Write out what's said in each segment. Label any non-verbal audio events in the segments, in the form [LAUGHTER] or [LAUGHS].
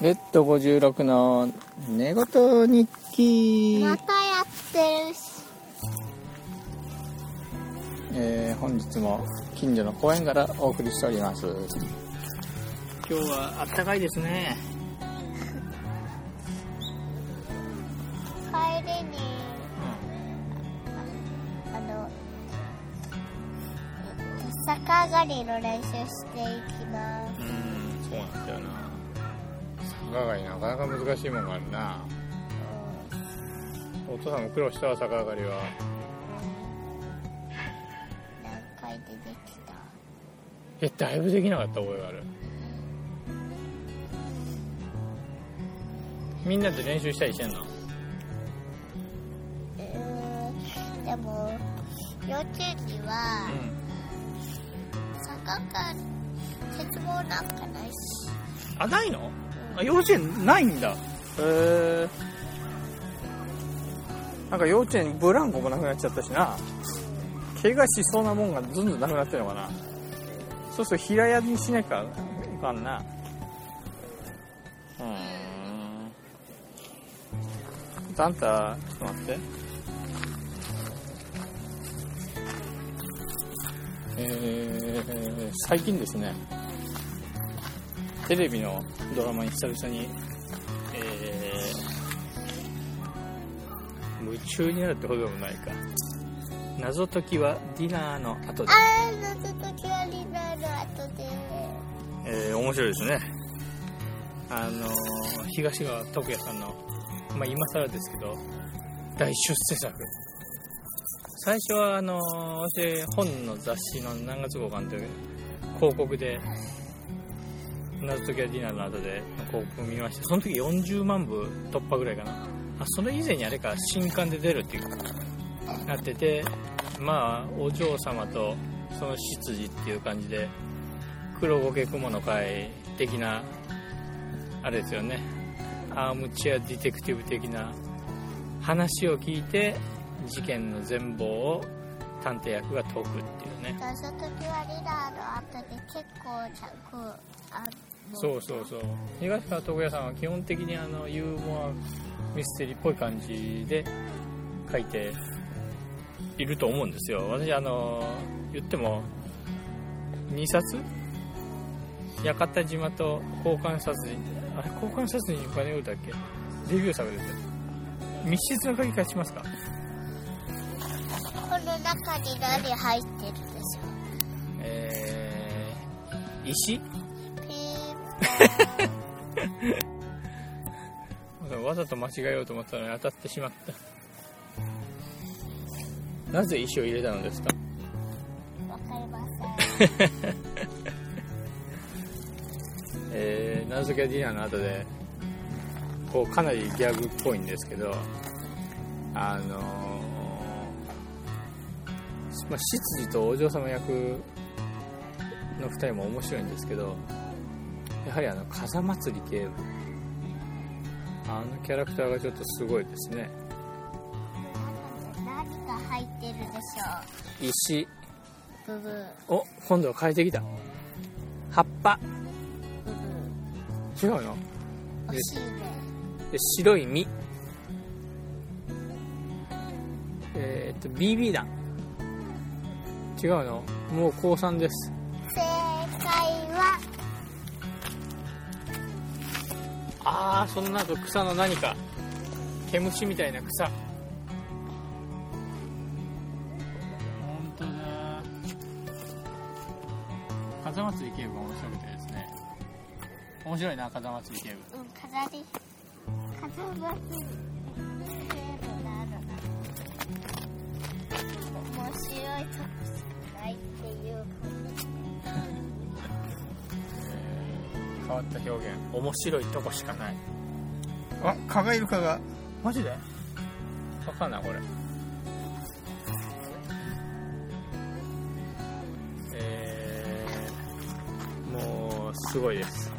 レッド56の寝言日記、またやってるしえー本日も近所の公園からお送りしております。今日はあったかいですね。帰りにあの逆上がりの練習していきます。うんそうなんだよな逆上がりなかなか難しいもんがあるな。お父さんも苦労したわ逆上がりは。何回でできた？えだいぶできなかった覚えがある。みんなで練習したりしてんの？うーんでも幼稚園には坂が鉄棒なんかないし。あないの？あ幼稚園ないんだ。へえんか幼稚園ブランコもなくなっちゃったしな。怪我しそうなもんがずんずんなくなってるのかな。そうすると平屋にしなきゃいかんな。うんあん。たちょっと待って。えー、最近ですね。テレビのドラマに久々に、えー、夢中になるってほどでもないか。謎解きはディナーの後で、あー謎解きはリナの後で。えー、面白いですね。あのー東川徳也さんのまあ今更ですけど大出世作。最初はあのー私本の雑誌の何月号かの時広告で謎解きはディナーの後で広告見ました。その時40万部突破ぐらいかな。あそれ以前にあれか新刊で出るっていうなっててまあお嬢様とその執事っていう感じで黒ゴケ雲の会的なあれですよね。アームチェアディテクティブ的な話を聞いて事件の全貌を探偵役が解くっていうね。そうそうそう。東川徳也さんは基本的にあのユーモアミステリーっぽい感じで書いていると思うんですよ。私あの言っても2冊？館島と交換殺人あれ交換殺人お金売るだっけデビュー作ですよ。密室の鍵貸しますか？この中に何入ってるでしょえー、石？[LAUGHS] わざと間違えようと思ったのに当たってしまった。なぜ石を入れたのですか？わかりません。[LAUGHS] えー、謎解きはディナーの後でこうかなりギャグっぽいんですけどあのーまあ、執事とお嬢様役の2人も面白いんですけどやはりあの風祭り警部あのキャラクターがちょっとすごいですね。何が入ってるでしょ石。うブブー。お今度は変えてきた。葉っぱ。ブブ違うの？しいね。で白い実。えーっと BB 弾違うの？もう高3です。正解はああその後草の何か毛虫みたいな草。本当だ。風祭り警部が面白くてですね。面白いな風祭り警部。うん飾り。飾りますセールがあるな面白いとこしかないっていう変わった表現。面白いとこしかない。あ蚊がいる蚊が。マジで？わかんないこれ。えー、もうすごいです。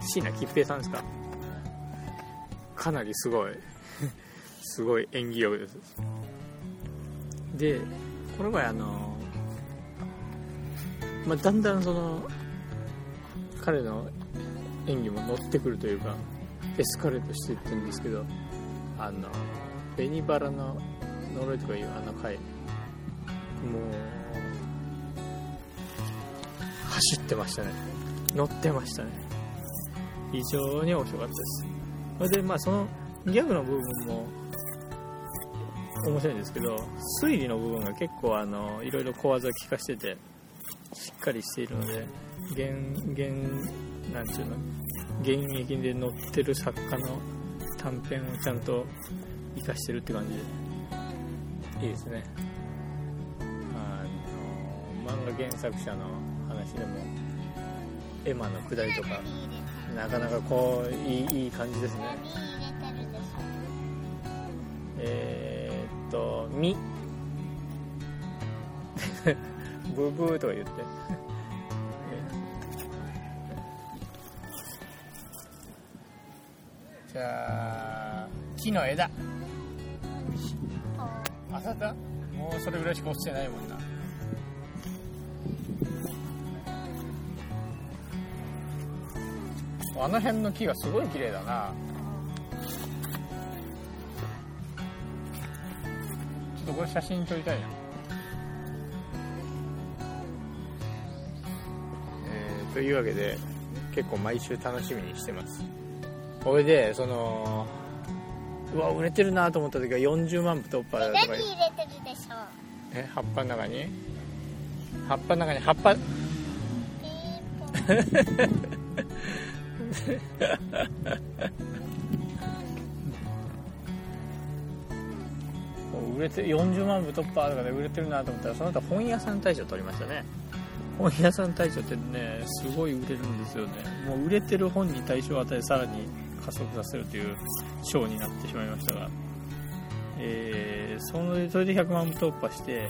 椎名桔平さんですか？かなりすごい。[LAUGHS] すごい演技力です。でこの前あのまあ、だんだんその彼の演技も乗ってくるというかエスカレートしていってるんですけどあの紅バラの呪いとかいうあの回もう走ってましたね。乗ってましたね。非常に面白かったです。それでまあそのギャグの部分も面白いんですけど推理の部分が結構あのいろいろ小技効かしててしっかりしているので現現なんちゅうの？現役で載ってる作家の短編をちゃんと活かしてるって感じで。いいですね。あの漫画原作者の話でもエマの下りとかなかなかこういいいい感じですね。えー、っと「み」ブーブーとか言って。[LAUGHS] じゃあ木の枝。あたた？もうそれぐらいしか落ちてないもんな。あの辺の木がすごい綺麗だな。ちょっとこれ写真撮りたいな。というわけで結構毎週楽しみにしてます。これでそのうわ売れてるなと思った時は40万部突破だとか何入れてるでしょ。え葉っぱの中に？葉っぱの中に葉っぱ？[LAUGHS] 売れて40万部突破とかで売れてるなと思ったらその後本屋さん大賞取りましたね本屋さん大賞ってねすごい売れるんですよね。もう売れてる本に対象を与えさらに加速させるという賞になってしまいましたが。えー、そのそれで100万部突破して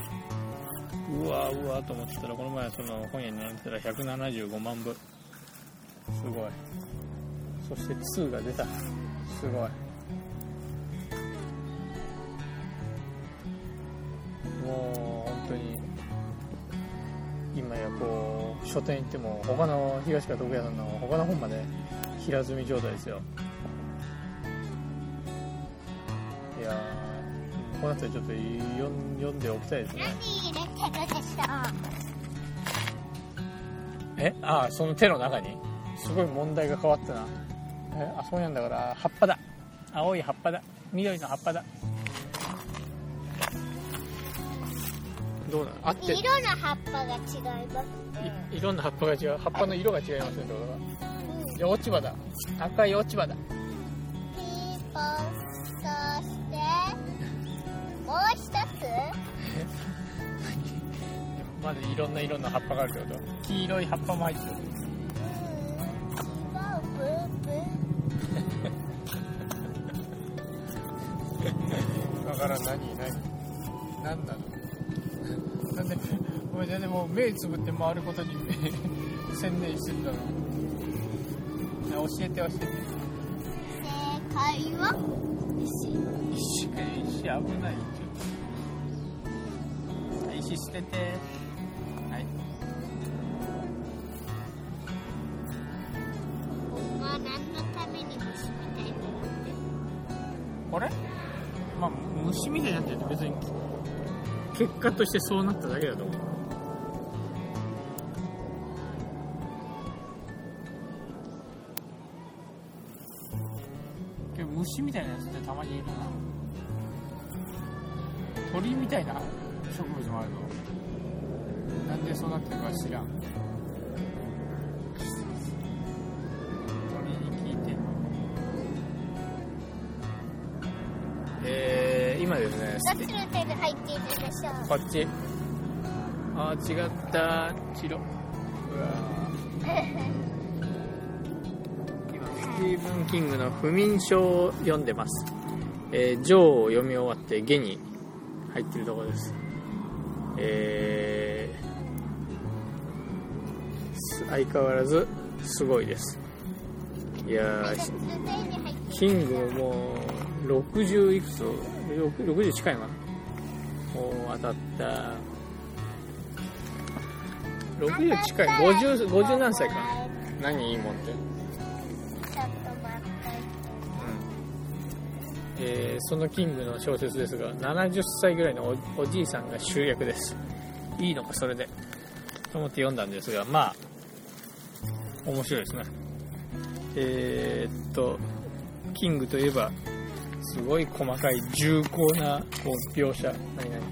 うわーうわーと思ってたらこの前その本屋に並んでたら175万部。すごい。そして2が出た。すごい。今やこう書店行っても他の東川徳也さんの他の本まで平積み状態ですよ。いやーこの辺りちょっと読んでおきたいですね。何入れてるでしょえ？ああその手の中に？すごい問題が変わったな。えあそうなんだから葉っぱだ。青い葉っぱだ。緑の葉っぱだ。どうなの？合って。る色の葉っぱが違いますね。いいろんな葉っぱが違う。葉っぱの色が違いますねってことが。うん。落ち葉だ。赤い落ち葉だ。ピーポンそして。[LAUGHS] もう一つ？まだいろんな色の葉っぱがあるってこと？黄色い葉っぱも入ってる。だ [LAUGHS] から何？何？何なの？なんでお前全然もう目つぶって回ることに専念してんだろ教えて教えて正解は石石石危ない。ちょっと石捨ててはい。僕は何のために虫みたい。になってあれまあ虫みたい。になってるって別に結果としてそうなっただけだと思う。けど虫みたいなやつってたまにいるな。鳥みたいな植物もあるの。なんでそうなってるか知らん。こっち。あー違った。白。うわ今スティーブン・キングの不眠症を読んでます。えー、ジョーを読み終わって下に入ってるところです。えーす相変わらずすごいです。いやキングももう60いくつ？6 60近いなもう当たった。60近い。50 50何歳か。何いいもんって？ちょっと待って。えーそのキングの小説ですが70歳ぐらいのおおじいさんが集約です。いいのかそれで。と思って読んだんですがまあ面白いですね。えーっとキングといえばすごい細かい重厚なこう描写何々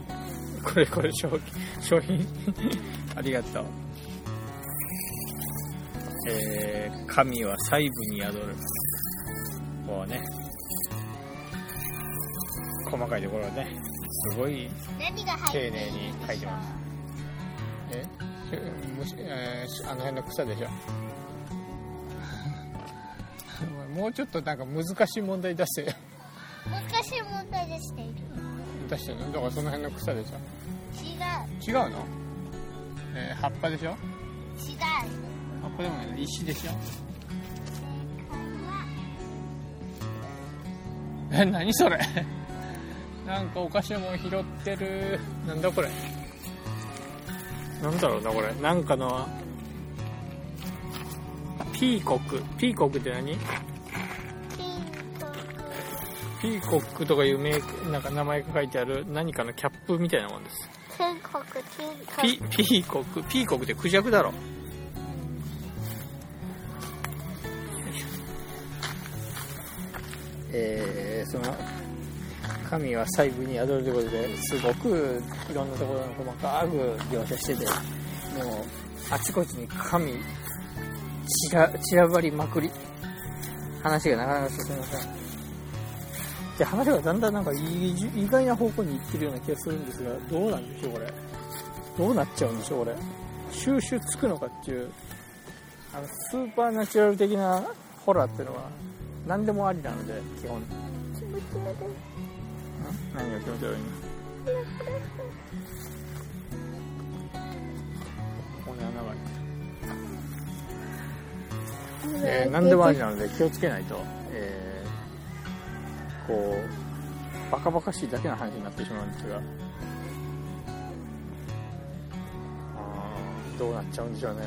これこれ商品。商品。ありがとう。えー神は細部に宿る。こうね。細かいところねすごい丁寧に書いてます。え？虫えーあの辺の草でしょ？[LAUGHS] もうちょっとなんか難しい問題出して。よ難しい問題でしている。出してるの？だからその辺の草でしょ？違うの、えー葉っぱでしょ？違う葉っぱでもない。石でしょ？え何それ？[LAUGHS] なんかお菓子のもん拾ってる。なんだこれ？なんだろうなこれ？なんかのピーコック。ピーコックって何？ピンク。ピーコックとかいう名なんか名前が書いてある何かのキャップみたいなもんですピピーコックピーコックってクジャクだろ。えー、その神は細部に宿るということですごくいろんなところの細かく描写しててもうあちこちに神散ら散らばりまくり。話がなかなか進みませんで話がだんだんなんか意外な方向に行ってるような気がするんですがどうなんでしょうこれ。どうなっちゃうんでしょうこれ。収集つくのかっていうあのスーパーナチュラル的なホラーっていうのは何でもありなので基本。ん何が気持ち悪いのこんな長いえー何でもありなので気をつけないと、えーこうバカバカしいだけの話になってしまうんですが。あどうなっちゃうんでしょうね。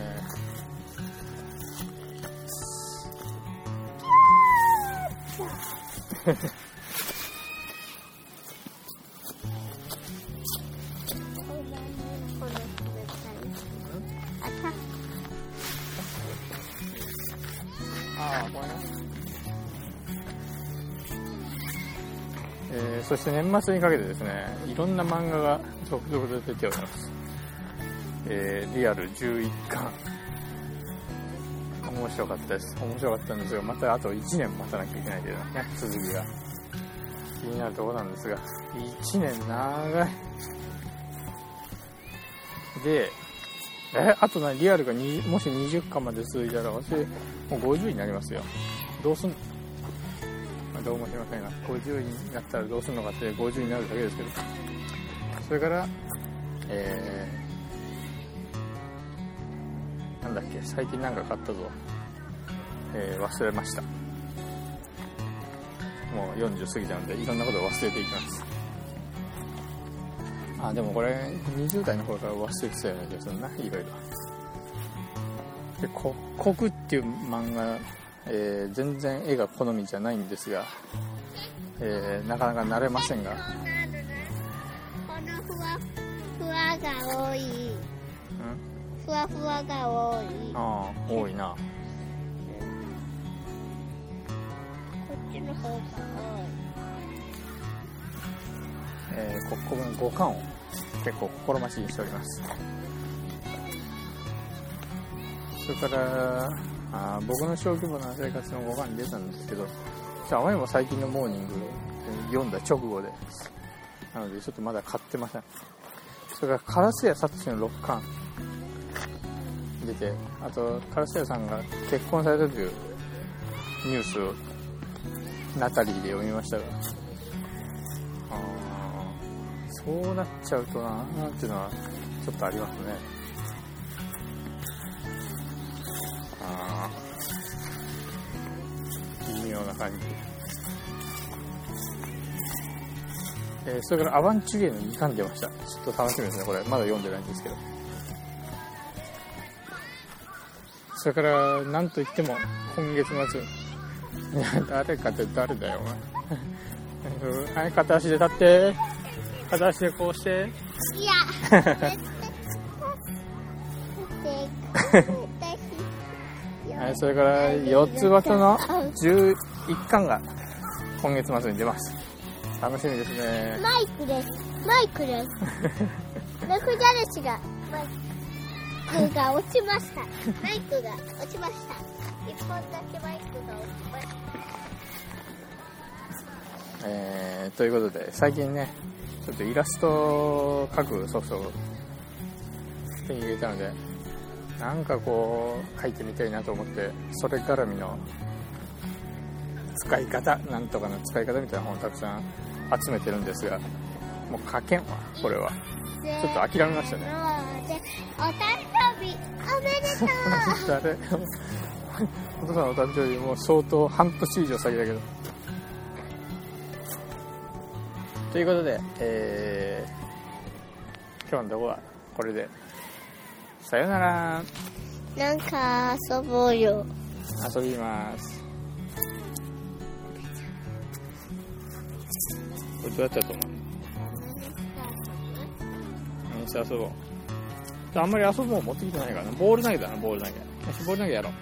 [LAUGHS] そして年末にかけてですねいろんな漫画が続々と出ております、えーリアル11巻。面白かったです。面白かったんですがまたあと1年待たなきゃいけないというね続きが。気になるところなんですが1年長い。でえあとなリアルがもし20巻まで続いたら私もう50になりますよ。どうすんまあどうもしませんが50になったらどうするのかって50になるだけですけど。それからえー、なんだっけ最近なんか買ったぞ、えー忘れました。もう40過ぎたのでいろんなことを忘れていきます。あでもこれ20代の頃から忘れてたような気がするないろいろでこ「国」っていう漫画、えー全然絵が好みじゃないんですが、えーなかなか慣れませんが。このふわふわが多い。うん？ふわふわが多い。ああ多いな。こっちの方が多い。えー、ここの5巻を結構心待ちにしております。それからあ僕の小規模な生活の5巻に出たんですけどちょあまりも最近のモーニング読んだ直後で。なのでちょっとまだ買ってません。それから烏谷聡の6巻。出てあと烏谷さんが結婚されたというニュースをナタリーで読みましたが。あそうなっちゃうとな。ーっていうのはちょっとありますね。感じえーそれからアバンチュリエの2巻出ました。ちょっと楽しみですねこれ。まだ読んでないんですけど。それからなんといっても今月末。[LAUGHS] 誰かって誰だよお前。[LAUGHS] はい片足で立って。片足でこうして。いや。[LAUGHS] 絶対はい、それから四つ葉との11巻が今月末に出ます。楽しみですね。マイクです。マイクです。ルクダルシがマイクが落ちました。マイクが落ちました。一本だけマイクが落ちました。えーということで最近ねちょっとイラストを描くソフトを手に入れたのでなんかこう描いてみたいなと思ってそれ絡みの使い方なんとかの使い方みたいな本をたくさん集めてるんですがもう書けんわこれは。ちょっと諦めましたね。お誕生日おめでとう誰お父さんのお誕生日もう相当半年以上先だけど。ということで、えー、今日のとこはこれで。さよなら。なんか遊ぼうよ。遊びます。これどうやったと思う？何して遊ぼう？あんまり遊ぼう持ってきてないからな。ボール投げだなボール投げ。ボール投げやろう